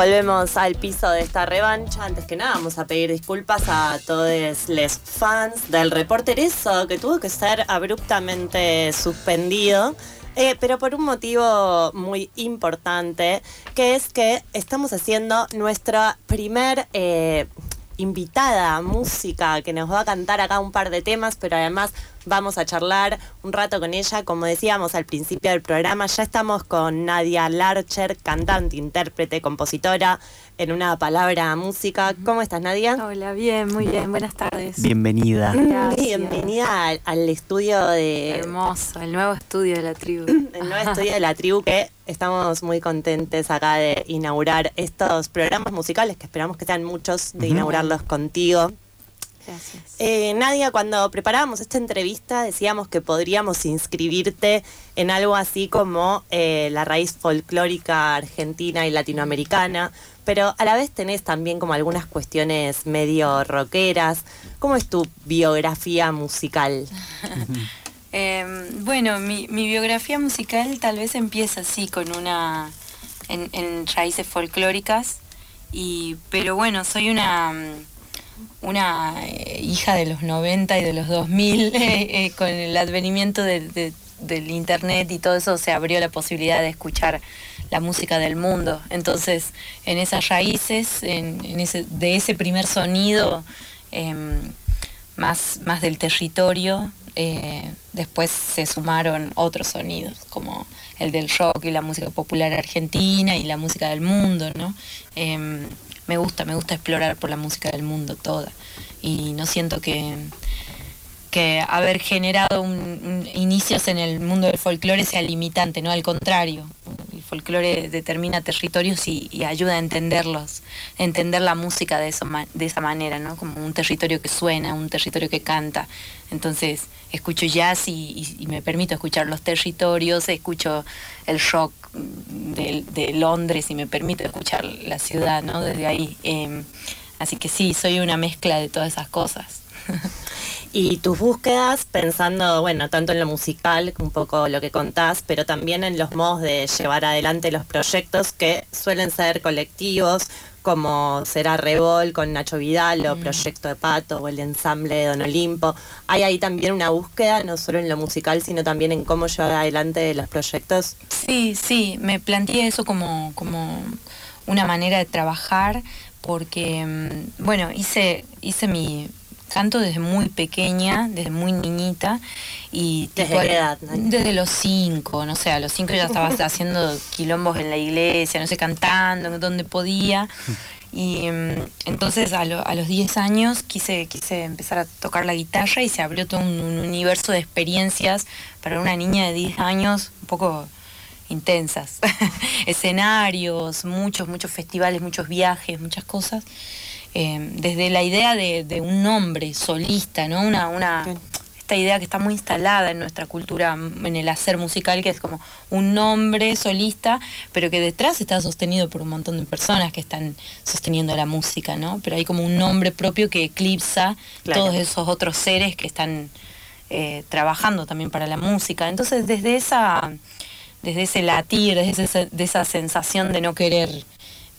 Volvemos al piso de esta revancha. Antes que nada, vamos a pedir disculpas a todos los fans del reporterizo que tuvo que ser abruptamente suspendido. eh, pero por un motivo muy importante, que es que estamos haciendo nuestra primer eh, invitada música que nos va a cantar acá un par de temas, pero además vamos a charlar un rato con ella. Como decíamos al principio del programa, ya estamos con Nadia Larcher, cantante, intérprete, compositora, en una palabra música. ¿Cómo estás, Nadia? Hola, bien, muy bien, buenas tardes. Bienvenida. Gracias. Bienvenida al, al estudio de Hermoso, el nuevo estudio de la tribu. el nuevo estudio de la tribu que estamos muy contentes acá de inaugurar estos programas musicales que esperamos que sean muchos de inaugurarlos contigo. Gracias. Eh, Nadia, cuando preparábamos esta entrevista decíamos que podríamos inscribirte en algo así como eh, la raíz folclórica argentina y latinoamericana, pero a la vez tenés también como algunas cuestiones medio rockeras. ¿Cómo es tu biografía musical? Eh, bueno, mi, biografía musical tal vez empieza así, con una. en, raíces folclóricas, y, pero bueno, soy una. una eh, hija de los 90 y de los 2000, eh, con el advenimiento de- de- del internet y todo eso se abrió la posibilidad de escuchar la música del mundo. Entonces, en esas raíces, de ese primer sonido em, más, más del territorio, eh, después se sumaron otros sonidos, como el del rock y la música popular argentina y la música del mundo, ¿no? Em, me gusta, me gusta explorar por la música del mundo toda. Y no siento que, que haber generado inicios en el mundo del folclore sea limitante, no al contrario. El folclore determina territorios y, y ayuda a entenderlos, a entender la música de, esa manera, ¿no? Como un territorio que suena, un territorio que canta. Entonces escucho jazz y, me permito escuchar los territorios, escucho el rock de, Londres y me permito escuchar la ciudad, ¿no? Desde ahí. Em, así que sí, soy una mezcla de todas esas cosas. Y tus búsquedas, pensando, bueno, tanto en lo musical, un poco lo que contás, pero también en los modos de llevar adelante los proyectos que suelen ser colectivos, como será Revol con Nacho Vidal o Proyecto de Pato o el ensamble de Don Olimpo. Hay ahí también una búsqueda, no solo en lo musical, sino también en cómo llevar adelante los proyectos. Sí, sí, me planteé eso como, como una manera de trabajar porque, mm, bueno, hice, hice mi canto desde muy pequeña, desde muy niñita y ¿Desde tipo, qué edad? Desde los cinco, no sé, a los cinco ya estaba haciendo quilombos en la iglesia, no sé, cantando donde podía. Y mm, entonces a, lo- a los 10 años quise, quise empezar a tocar la guitarra y se abrió todo un, un universo de experiencias para una niña de 10 años un poco intensas. Escenarios, muchos, muchos festivales, muchos viajes, muchas cosas. Eh, desde la idea de, de un nombre solista, ¿no? Una, una, esta idea que está muy instalada en nuestra cultura, en el hacer musical, que es como un nombre solista, pero que detrás está sostenido por un montón de personas que están sosteniendo la música, ¿no? Pero hay como un nombre propio que eclipsa Claro. todos esos otros seres que están eh, trabajando también para la música. Entonces, desde esa, desde ese latir, desde de esa sensación de no querer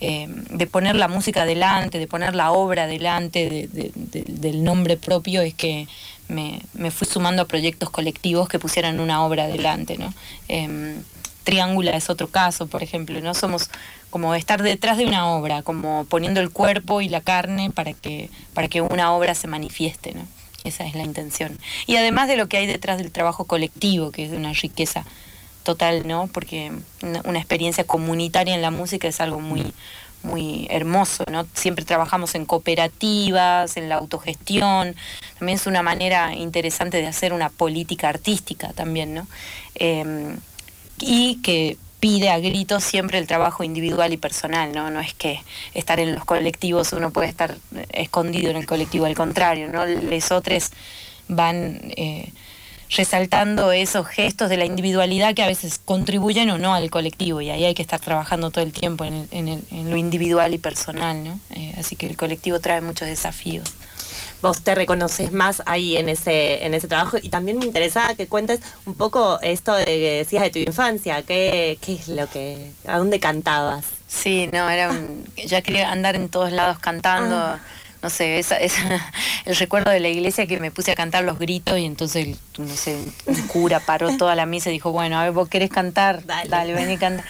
eh, de poner la música delante, de poner la obra delante de- de- de- del nombre propio, es que me, me fui sumando a proyectos colectivos que pusieran una obra delante, ¿no? Em, Triángula es otro caso, por ejemplo, ¿no? Somos como estar detrás de una obra, como poniendo el cuerpo y la carne para que, para que una obra se manifieste, ¿no? Esa es la intención. Y además de lo que hay detrás del trabajo colectivo, que es una riqueza total, ¿no? Porque una, experiencia comunitaria en la música es algo muy, muy hermoso, ¿no? Siempre trabajamos en cooperativas, en la autogestión, también es una manera interesante de hacer una política artística también, ¿no? Eh, y que pide a gritos siempre el trabajo individual y personal, ¿no? No es que estar en los colectivos uno puede estar escondido en el colectivo, al contrario, ¿no? Les otros van eh, resaltando esos gestos de la individualidad que a veces contribuyen o no al colectivo y ahí hay que estar trabajando todo el tiempo en, lo individual y personal, ¿no? Eh, así que el colectivo trae muchos desafíos vos te reconoces más ahí en ese, en ese trabajo. Y también me interesaba que cuentes un poco esto de que decías de tu infancia, qué, qué es lo que, a dónde cantabas. Sí, no, era ya quería andar en todos lados cantando. Ah. No sé, esa, el recuerdo de la iglesia que me puse a cantar los gritos y entonces, no sé, un cura paró toda la misa y dijo, bueno, a ver, vos querés cantar, dale, dale ven y canta.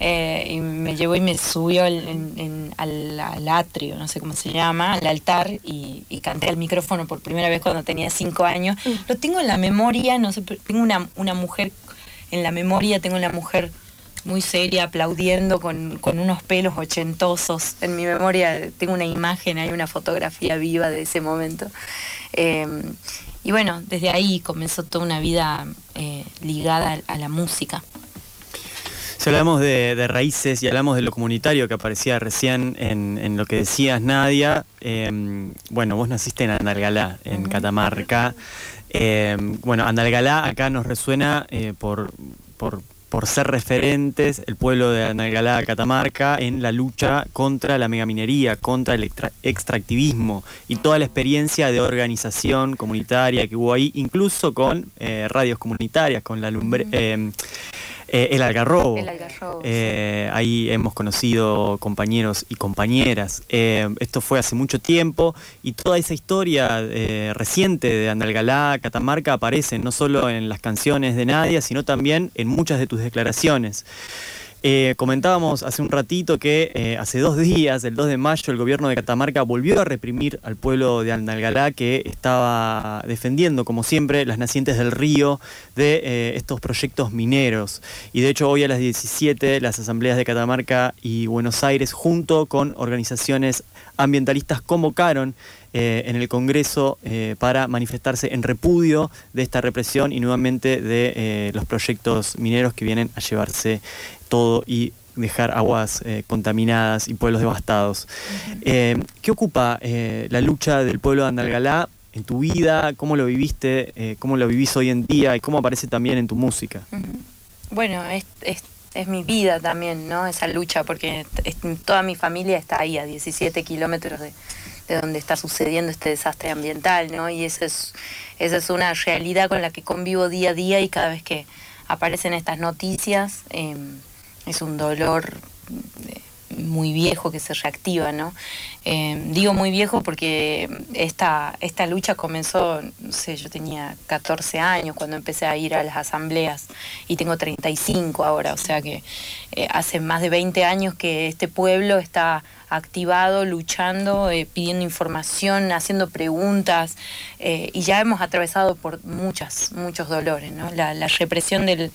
Eh, y me llevó y me subió al, atrio, no sé cómo se llama, al altar y, canté al micrófono por primera vez cuando tenía cinco años. Mm. Lo tengo en la memoria, no sé, tengo una, una mujer en la memoria, tengo una mujer muy seria aplaudiendo con, unos pelos ochentosos. En mi memoria tengo una imagen, hay una fotografía viva de ese momento. Eh, y bueno, desde ahí comenzó toda una vida eh, ligada a la música. Si hablamos de, raíces y hablamos de lo comunitario que aparecía recién en, lo que decías, Nadia, em, bueno, vos naciste en Andalgalá, en Catamarca. Em, bueno, Andalgalá acá nos resuena eh, por, por, ser referentes el pueblo de Andalgalá, Catamarca, en la lucha contra la megaminería, contra el extractivismo y toda la experiencia de organización comunitaria que hubo ahí, incluso con eh, radios comunitarias, con la lumbre. Eh, el Algarrobo. Eh, ahí hemos conocido compañeros y compañeras. Eh, esto fue hace mucho tiempo y toda esa historia reciente de Andalgalá, Catamarca, aparece no solo en las canciones de Nadia, sino también en muchas de tus declaraciones. Eh, comentábamos hace un ratito que eh, hace dos días, el 2 de mayo, el gobierno de Catamarca volvió a reprimir al pueblo de Andalgalá que estaba defendiendo, como siempre, las nacientes del río de eh, estos proyectos mineros. Y de hecho hoy a las 17 las asambleas de Catamarca y Buenos Aires, junto con organizaciones ambientalistas, convocaron en el Congreso para manifestarse en repudio de esta represión y nuevamente de los proyectos mineros que vienen a llevarse todo y dejar aguas eh, contaminadas y pueblos devastados. Eh, ¿Qué ocupa eh, la lucha del pueblo de Andalgalá en tu vida? ¿Cómo lo viviste? ¿Cómo lo vivís hoy en día? ¿Y cómo aparece también en tu música? Bueno, es, mi vida también, ¿no? Esa lucha, porque toda mi familia está ahí a 17 kilómetros de, donde está sucediendo este desastre ambiental, ¿no? Y esa es, esa es una realidad con la que convivo día a día y cada vez que aparecen estas noticias em, es un dolor eh, muy viejo que se reactiva, ¿no? Eh, digo muy viejo porque esta, esta lucha comenzó, no sé, yo tenía 14 años cuando empecé a ir a las asambleas y tengo 35 ahora, o sea que eh, hace más de 20 años que este pueblo está activado, luchando, pidiendo información, haciendo preguntas y ya hemos atravesado por muchas, muchos dolores, ¿no? la represión del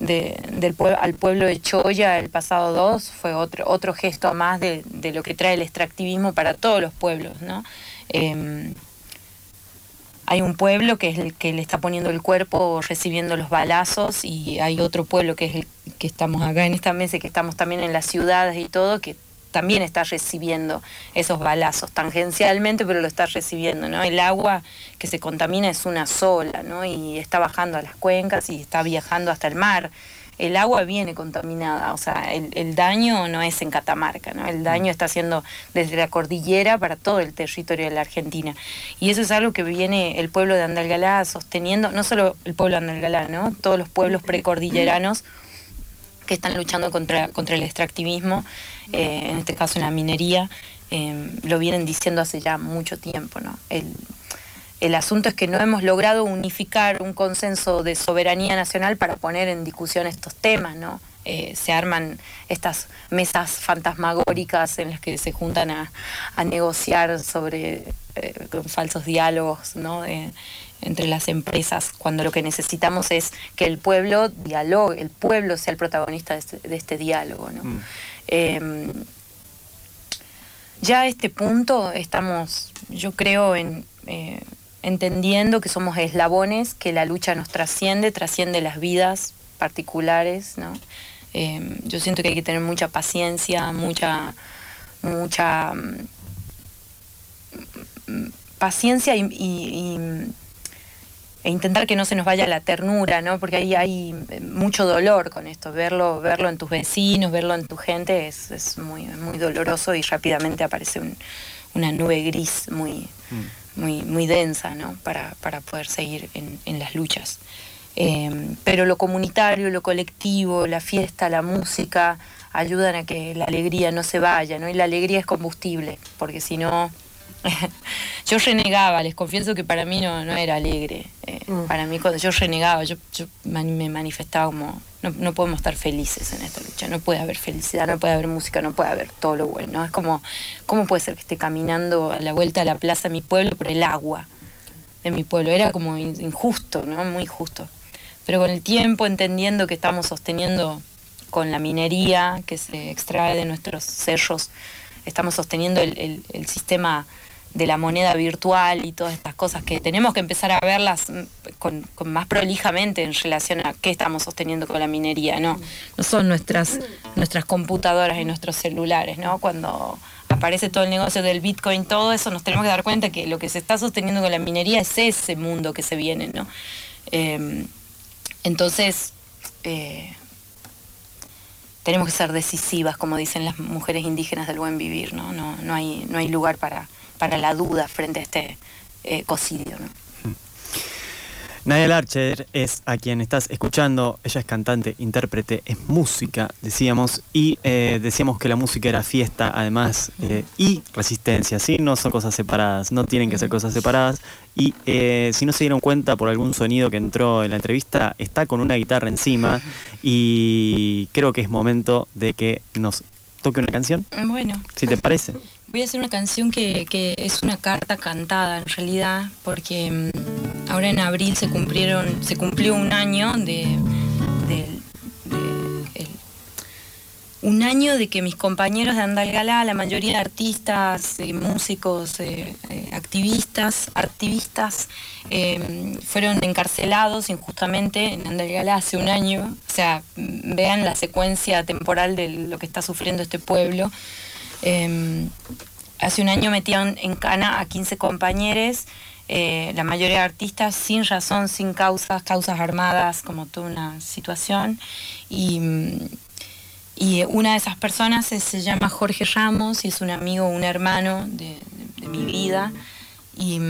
de, del al pueblo de Choya el pasado 2 fue otro, otro gesto más de, lo que trae el extractivismo para todos los pueblos. ¿no? Em, hay un pueblo que es el que le está poniendo el cuerpo recibiendo los balazos y hay otro pueblo que es el que estamos acá en esta mesa que estamos también en las ciudades y todo que también está recibiendo esos balazos tangencialmente, pero lo está recibiendo, ¿no? El agua que se contamina es una sola, ¿no? Y está bajando a las cuencas y está viajando hasta el mar. El agua viene contaminada, o sea, el, daño no es en Catamarca, ¿no? El daño está siendo desde la cordillera para todo el territorio de la Argentina. Y eso es algo que viene el pueblo de Andalgalá sosteniendo, no solo el pueblo de Andalgalá, ¿no? Todos los pueblos precordilleranos que están luchando contra, contra el extractivismo, eh, en este caso en la minería, eh, lo vienen diciendo hace ya mucho tiempo. ¿no? El, asunto es que no hemos logrado unificar un consenso de soberanía nacional para poner en discusión estos temas. ¿no? Eh, se arman estas mesas fantasmagóricas en las que se juntan a, a negociar sobre con falsos diálogos. ¿no? Entre las empresas, cuando lo que necesitamos es que el pueblo dialogue, el pueblo sea el protagonista de este, este diálogo. Mm. Em, ya a este punto estamos, yo creo, en, eh, entendiendo que somos eslabones, que la lucha nos trasciende, trasciende las vidas particulares, ¿no? Eh, yo siento que hay que tener mucha paciencia, mucha, mucha mm, paciencia y, e intentar que no se nos vaya la ternura, ¿no? Porque ahí hay mucho dolor con esto. Verlo, verlo en tus vecinos, verlo en tu gente es, muy, muy doloroso y rápidamente aparece una nube gris muy, mm. muy, muy densa, ¿no? Para, para poder seguir en, en las luchas. Eh, pero lo comunitario, lo colectivo, la fiesta, la música, ayudan a que la alegría no se vaya, ¿no? Y la alegría es combustible, porque si no... yo renegaba, les confieso que para mí no, no era alegre. Eh, mm. Para mí cuando yo renegaba, yo, me manifestaba como, no, no, podemos estar felices en esta lucha, no puede haber felicidad, no puede haber música, no puede haber todo lo bueno. Es como, ¿cómo puede ser que esté caminando a la vuelta de la plaza de mi pueblo por el agua de mi pueblo? Era como injusto, ¿no? Muy injusto pero con el tiempo entendiendo que estamos sosteniendo con la minería que se extrae de nuestros cerros, estamos sosteniendo el, sistema de la moneda virtual y todas estas cosas que tenemos que empezar a verlas con, más prolijamente en relación a qué estamos sosteniendo con la minería, ¿no? No son nuestras, nuestras computadoras y nuestros celulares, ¿no? Cuando aparece todo el negocio del Bitcoin, todo eso, nos tenemos que dar cuenta que lo que se está sosteniendo con la minería es ese mundo que se viene, ¿no? Em, entonces, eh, tenemos que ser decisivas, como dicen las mujeres indígenas del buen vivir, ¿no? No, no, hay, no hay lugar para, para la duda frente a este eh, cocidio, ¿no? Nadia Larcher es a quien estás escuchando. Ella es cantante, intérprete, es música, decíamos, y eh, decíamos que la música era fiesta, además, eh, y resistencia, ¿sí? No son cosas separadas, no tienen que ser cosas separadas. Y eh, si no se dieron cuenta por algún sonido que entró en la entrevista, está con una guitarra encima y creo que es momento de que nos toque una canción. Bueno. Si te parece. Voy a hacer una canción que, es una carta cantada en realidad, porque mm, ahora en abril se cumplieron, se cumplió un año de, un año de que mis compañeros de Andalgalá, la mayoría de artistas, eh, músicos, eh, eh, activistas, activistas, fueron encarcelados injustamente en Andalgalá hace un año. O sea, vean la secuencia temporal de lo que está sufriendo este pueblo. Em, hace un año metían en cana a 15 compañeros, eh, la mayoría de artistas sin razón, sin causas, causas armadas, como toda una situación. Y, una de esas personas se llama Jorge Ramos y es un amigo, un hermano de, mi vida. Y,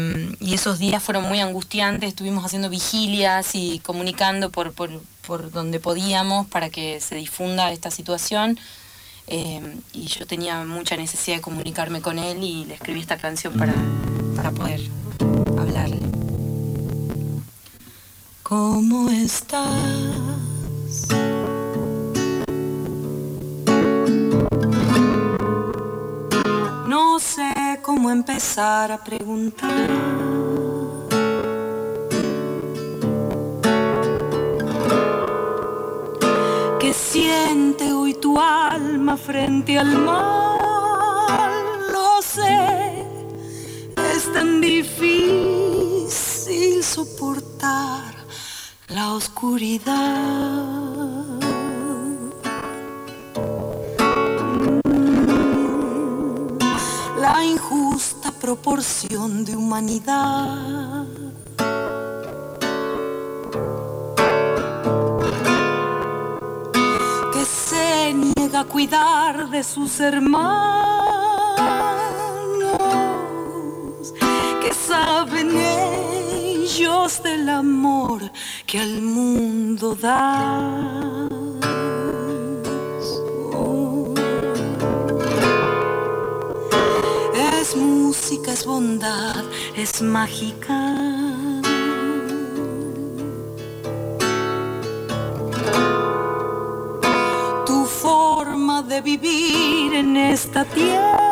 esos días fueron muy angustiantes, estuvimos haciendo vigilias y comunicando por, por donde podíamos para que se difunda esta situación. Eh, y yo tenía mucha necesidad de comunicarme con él y le escribí esta canción para, para poder hablarle. ¿Cómo estás? No sé cómo empezar a preguntar. Siente hoy tu alma frente al mar. Lo sé, es tan difícil soportar la oscuridad. La injusta proporción de humanidad a cuidar de sus hermanos, que saben ellos del amor que al mundo da. Es música, es bondad, es mágica. De vivir en esta tierra.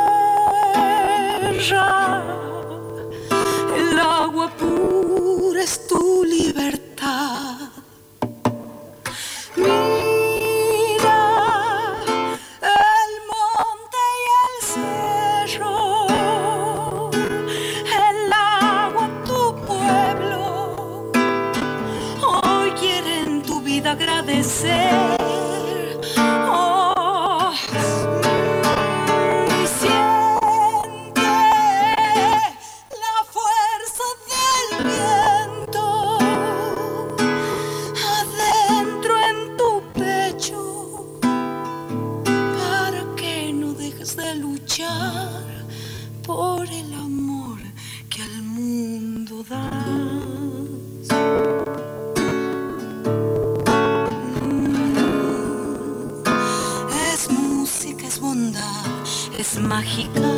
Mágica.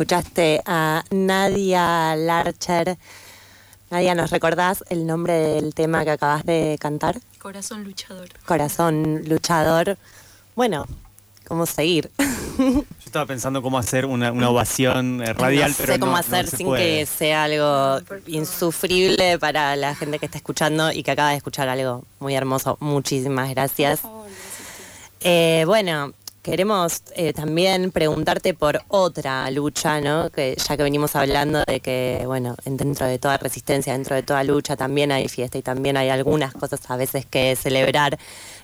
Escuchaste a Nadia Larcher. Nadia, ¿nos recordás el nombre del tema que acabas de cantar? Corazón luchador. Corazón luchador. Bueno, ¿cómo seguir? Yo estaba pensando cómo hacer una, una ovación eh, radial, no pero sé cómo no- no hacer se sin puede. que sea algo insufrible para la gente que está escuchando y que acaba de escuchar algo muy hermoso. Muchísimas gracias. Eh, bueno, queremos eh, también preguntarte por otra lucha, ¿no? Que ya que venimos hablando de que, bueno, en- dentro de toda resistencia, dentro de toda lucha también hay fiesta y también hay algunas cosas a veces que celebrar.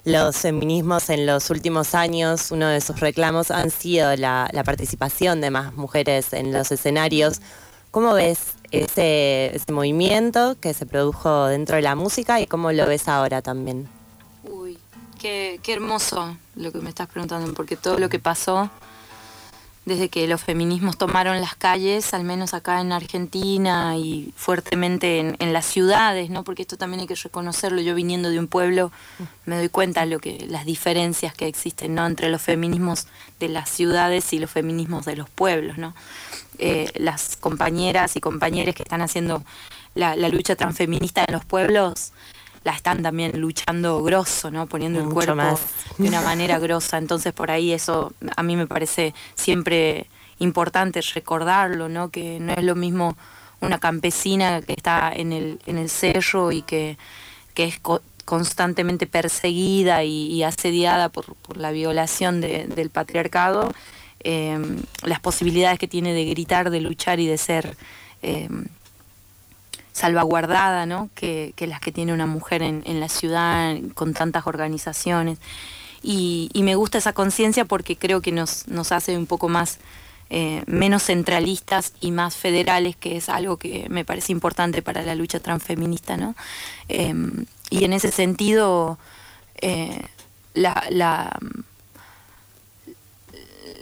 Los feminismos en los últimos años, uno de sus reclamos han sido la, participación de más mujeres en los escenarios. ¿Cómo ves ese, movimiento que se produjo dentro de la música y cómo lo ves ahora también? Uy, qué hermoso lo que me estás preguntando, porque todo lo que pasó desde que los feminismos tomaron las calles, al menos acá en Argentina y fuertemente en, las ciudades, ¿no? Porque esto también hay que reconocerlo. Yo viniendo de un pueblo me doy cuenta lo que las diferencias que existen, ¿no? Entre los feminismos de las ciudades y los feminismos de los pueblos, ¿no? Eh, las compañeras y compañeros que están haciendo la, la lucha transfeminista en los pueblos la están también luchando grosso, ¿no? Poniendo el cuerpo más. de una manera grosa. Entonces por ahí eso a mí me parece siempre importante recordarlo, ¿no? Que no es lo mismo una campesina que está en el, en el cerro y que, que es co- constantemente perseguida y, y asediada por, por la violación de- del patriarcado, eh, las posibilidades que tiene de gritar, de luchar y de ser eh, salvaguardada, ¿no? Que, las que tiene una mujer en, en la ciudad, con tantas organizaciones. Y, y me gusta esa conciencia porque creo que nos, hace un poco más, eh, menos centralistas y más federales, que es algo que me parece importante para la lucha transfeminista, ¿no? Eh, y en ese sentido, eh, la, la,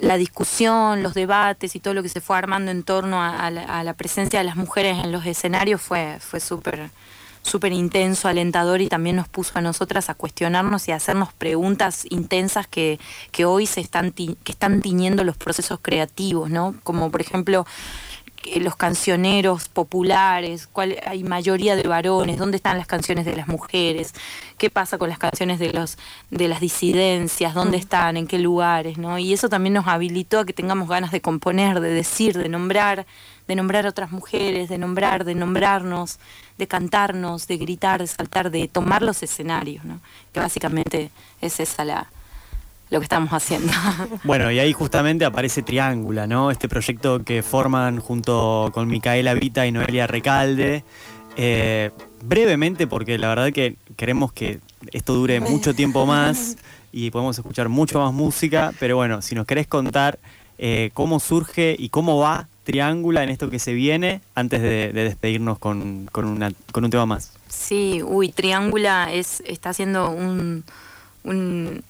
la discusión, los debates y todo lo que se fue armando en torno a, la presencia de las mujeres en los escenarios fue, fue súper súper intenso, alentador y también nos puso a nosotras a cuestionarnos y a hacernos preguntas intensas que, que hoy se están ti- que están tiñendo los procesos creativos, ¿no? Como por ejemplo los cancioneros populares, cuál hay mayoría de varones, dónde están las canciones de las mujeres, qué pasa con las canciones de los de las disidencias, dónde están, en qué lugares, ¿no? Y eso también nos habilitó a que tengamos ganas de componer, de decir, de nombrar, de nombrar a otras mujeres, de nombrar, de nombrarnos, de cantarnos, de gritar, de saltar, de tomar los escenarios, ¿no? Que básicamente es esa la lo que estamos haciendo. Bueno, y ahí justamente aparece Triángula, ¿no? Este proyecto que forman junto con Micaela Vita y Noelia Recalde. Eh, brevemente, porque la verdad que queremos que esto dure mucho tiempo más y podemos escuchar mucho más música, pero bueno, si nos querés contar eh, cómo surge y cómo va Triángula en esto que se viene, antes de, despedirnos con, con, una, con un tema más. Sí, uy, Triángula es, está haciendo un, un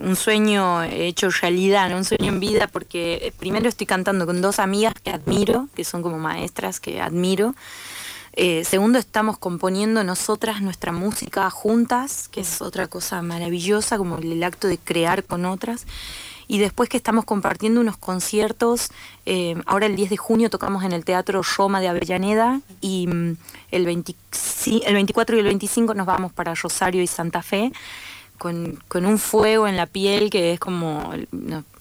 un sueño hecho realidad, un sueño en vida, porque eh, primero estoy cantando con dos amigas que admiro, que son como maestras que admiro. Eh, segundo, estamos componiendo nosotras nuestra música juntas, que es otra cosa maravillosa, como el acto de crear con otras. Y después que estamos compartiendo unos conciertos, ahora el 10 de junio tocamos en el Teatro Roma de Avellaneda y mm, el, el 24 y el 25 nos vamos para Rosario y Santa Fe con, un fuego en la piel que es como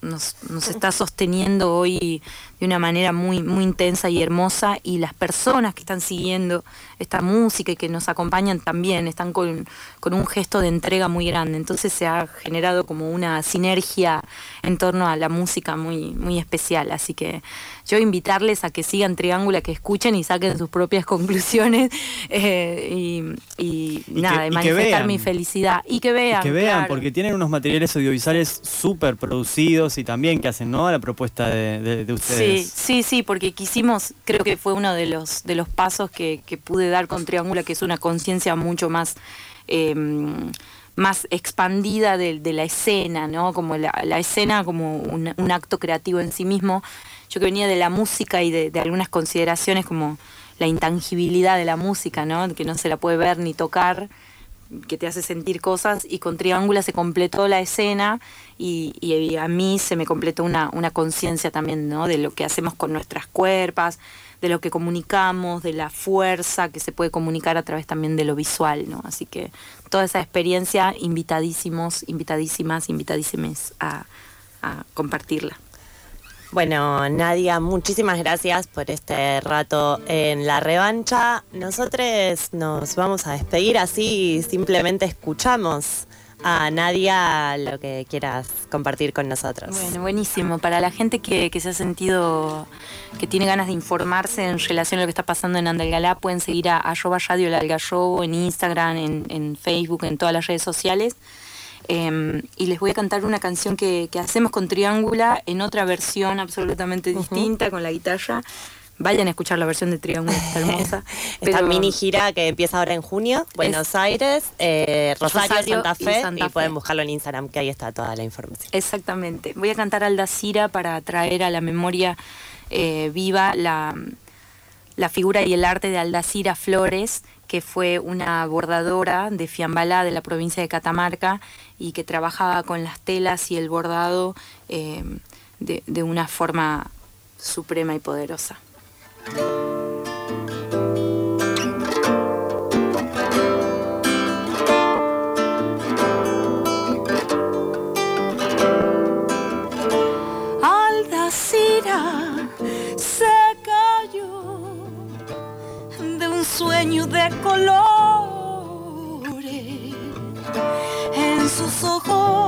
nos, nos, está sosteniendo hoy de una manera muy, muy intensa y hermosa y las personas que están siguiendo esta música y que nos acompañan también están con, con un gesto de entrega muy grande. Entonces se ha generado como una sinergia en torno a la música muy, muy especial. Así que yo invitarles a que sigan Triángulo, que escuchen y saquen sus propias conclusiones eh, y, nada, de manifestar mi felicidad. Y que vean. que vean, porque tienen unos materiales audiovisuales súper producidos y también que hacen ¿no? la propuesta de, ustedes. Sí, sí, sí, porque quisimos, creo que fue uno de los, de los pasos que, pude dar con Triángulo, que es una conciencia mucho más... Em, más expandida de, la escena, ¿no? Como la, escena como un, acto creativo en sí mismo. Yo que venía de la música y de, algunas consideraciones como la intangibilidad de la música, ¿no? Que no se la puede ver ni tocar, que te hace sentir cosas, y con Triángula se completó la escena y, a mí se me completó una, una conciencia también, ¿no? De lo que hacemos con nuestras cuerpas, de lo que comunicamos, de la fuerza que se puede comunicar a través también de lo visual, ¿no? Así que toda esa experiencia, invitadísimos, invitadísimas, invitadísimes a, a compartirla. Bueno, Nadia, muchísimas gracias por este rato en la revancha. Nosotros nos vamos a despedir así, simplemente escuchamos a Nadia lo que quieras compartir con nosotros. Bueno, buenísimo. Para la gente que, se ha sentido, que tiene ganas de informarse en relación a lo que está pasando en Andalgalá, pueden seguir a arroba radio en Instagram, en, Facebook, en todas las redes sociales. Em, y les voy a cantar una canción que, hacemos con Triángula en otra versión absolutamente distinta, con la guitarra Vayan a escuchar la versión de Triángulo, está hermosa. Esta mini gira que empieza ahora en junio, Buenos Aires, eh, Rosario, Santa, Fe, y, pueden buscarlo en Instagram, que ahí está toda la información. Exactamente. Voy a cantar Aldacira para traer a la memoria eh, viva la, la figura y el arte de Aldacira Flores, que fue una bordadora de Fiambalá de la provincia de Catamarca y que trabajaba con las telas y el bordado eh, de una forma suprema y poderosa. Sueño de colores ojos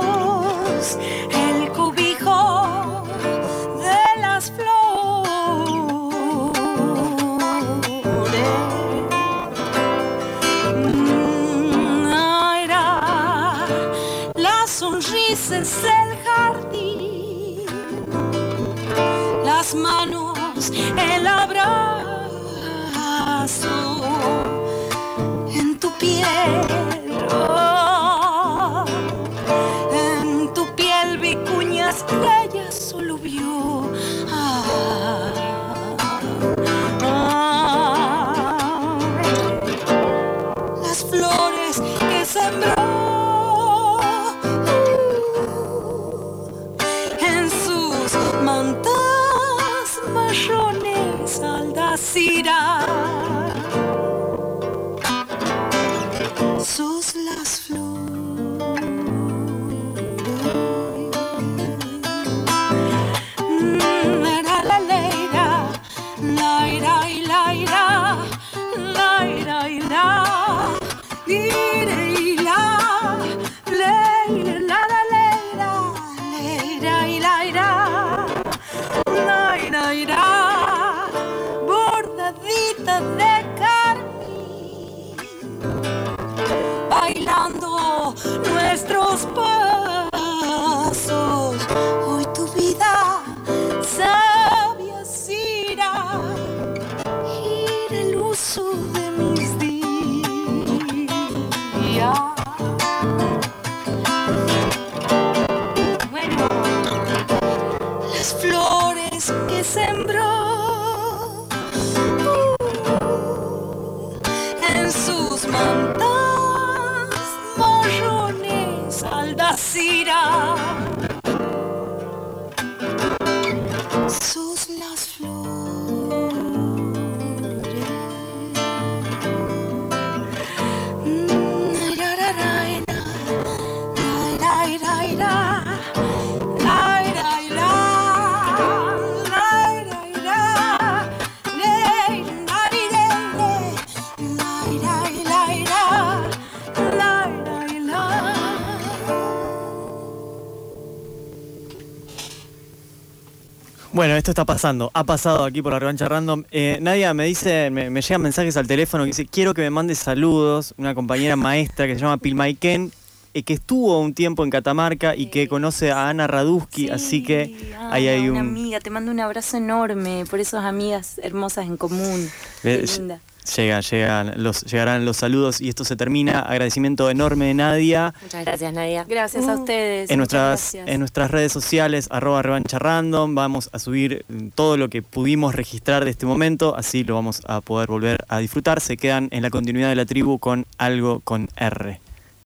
Bueno, esto está pasando, ha pasado aquí por la revancha random. Eh, Nadia me dice, me, me llegan mensajes al teléfono que dice, quiero que me mande saludos, una compañera maestra que se llama Pilmaiken, eh, que estuvo un tiempo en Catamarca y que conoce a Ana Raduski, así que ahí hay una un... amiga, te mando un abrazo enorme por esas amigas hermosas en común. Qué Eh, linda. Llega, llegan los, llegarán los saludos y esto se termina. Agradecimiento enorme de Nadia. Muchas gracias, Nadia. Gracias a ustedes. En nuestras, gracias. en nuestras redes sociales, arroba revancha random, vamos a subir mm, todo lo que pudimos registrar de este momento, así lo vamos a poder volver a disfrutar. Se quedan en la continuidad de la tribu con algo con R.